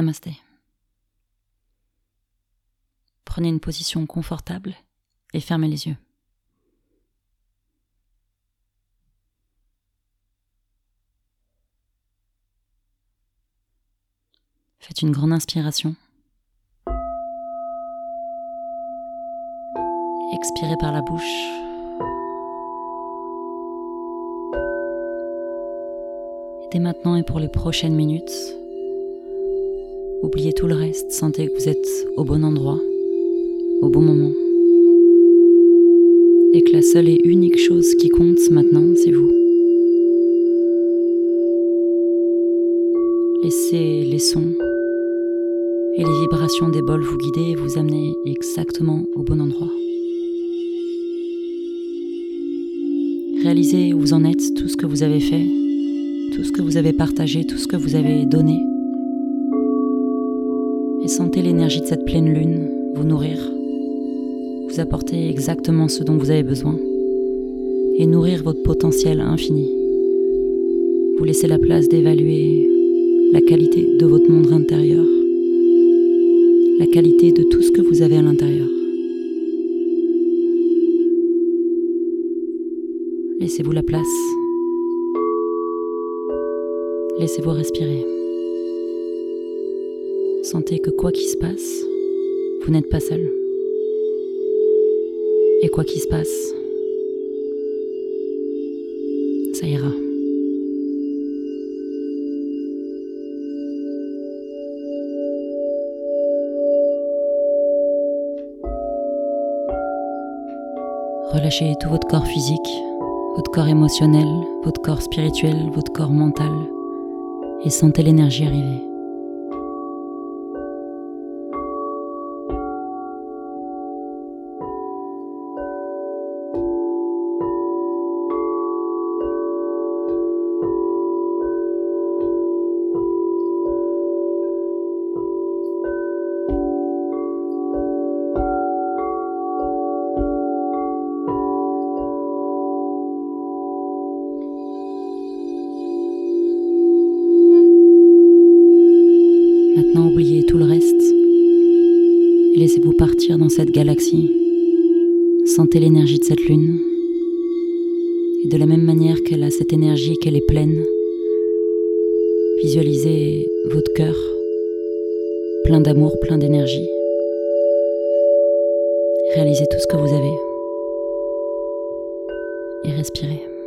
Namasté. Prenez une position confortable et fermez les yeux. Faites une grande inspiration. Expirez par la bouche. Dès maintenant et pour les prochaines minutes, oubliez tout le reste. Sentez que vous êtes au bon endroit, au bon moment. Et que la seule et unique chose qui compte maintenant, c'est vous. Laissez les sons et les vibrations des bols vous guider et vous amener exactement au bon endroit. Réalisez où vous en êtes, tout ce que vous avez fait, tout ce que vous avez partagé, tout ce que vous avez donné. Sentez l'énergie de cette pleine lune vous nourrir, vous apporter exactement ce dont vous avez besoin et nourrir votre potentiel infini. Vous laissez la place d'évaluer la qualité de votre monde intérieur la qualité de tout ce que vous avez à l'intérieur. Laissez-vous la place. Laissez-vous respirer. Sentez que quoi qu'il se passe, vous n'êtes pas seul. Et quoi qu'il se passe, ça ira. Relâchez tout votre corps physique, votre corps émotionnel, votre corps spirituel, votre corps mental et sentez l'énergie arriver. Maintenant, oubliez tout le reste et laissez-vous partir dans cette galaxie. Sentez l'énergie de cette lune. Et de la même manière qu'elle a cette énergie, qu'elle est pleine, visualisez votre cœur plein d'amour, plein d'énergie. Réalisez tout ce que vous avez et respirez.